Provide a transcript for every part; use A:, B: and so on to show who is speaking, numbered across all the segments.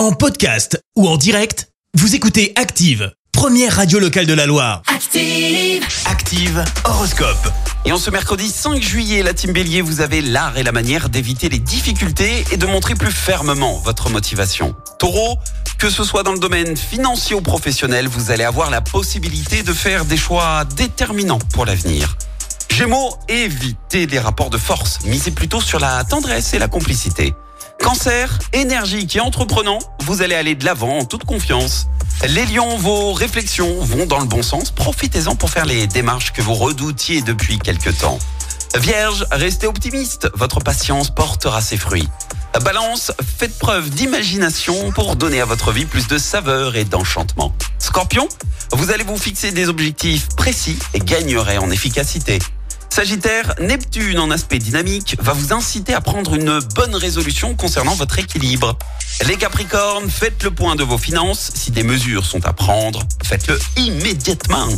A: En podcast ou en direct, vous écoutez Active, première radio locale de la Loire.
B: Active.
A: Active Horoscope.
C: Et en ce mercredi 5 juillet, la team Bélier, vous avez l'art et la manière d'éviter les difficultés et de montrer plus fermement votre motivation. Taureau, que ce soit dans le domaine financier ou professionnel, vous allez avoir la possibilité de faire des choix déterminants pour l'avenir. Gémeaux, évitez les rapports de force, misez plutôt sur la tendresse et la complicité. Cancer, énergique et entreprenant, vous allez aller de l'avant en toute confiance. Les lions, vos réflexions vont dans le bon sens, profitez-en pour faire les démarches que vous redoutiez depuis quelque temps. Vierge, restez optimiste, votre patience portera ses fruits. Balance, faites preuve d'imagination pour donner à votre vie plus de saveur et d'enchantement. Scorpion, vous allez vous fixer des objectifs précis et gagnerez en efficacité. Sagittaire, Neptune en aspect dynamique va vous inciter à prendre une bonne résolution concernant votre équilibre. Les Capricornes, faites le point de vos finances. Si des mesures sont à prendre, faites-le immédiatement.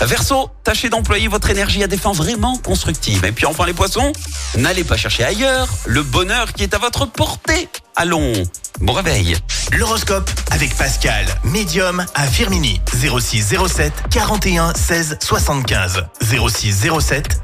C: Verseau, tâchez d'employer votre énergie à des fins vraiment constructives. Et puis enfin les poissons, n'allez pas chercher ailleurs le bonheur qui est à votre portée. Allons, bon réveil.
A: L'horoscope avec Pascal, médium à Firmini. 06 07 41 16 75. 06 07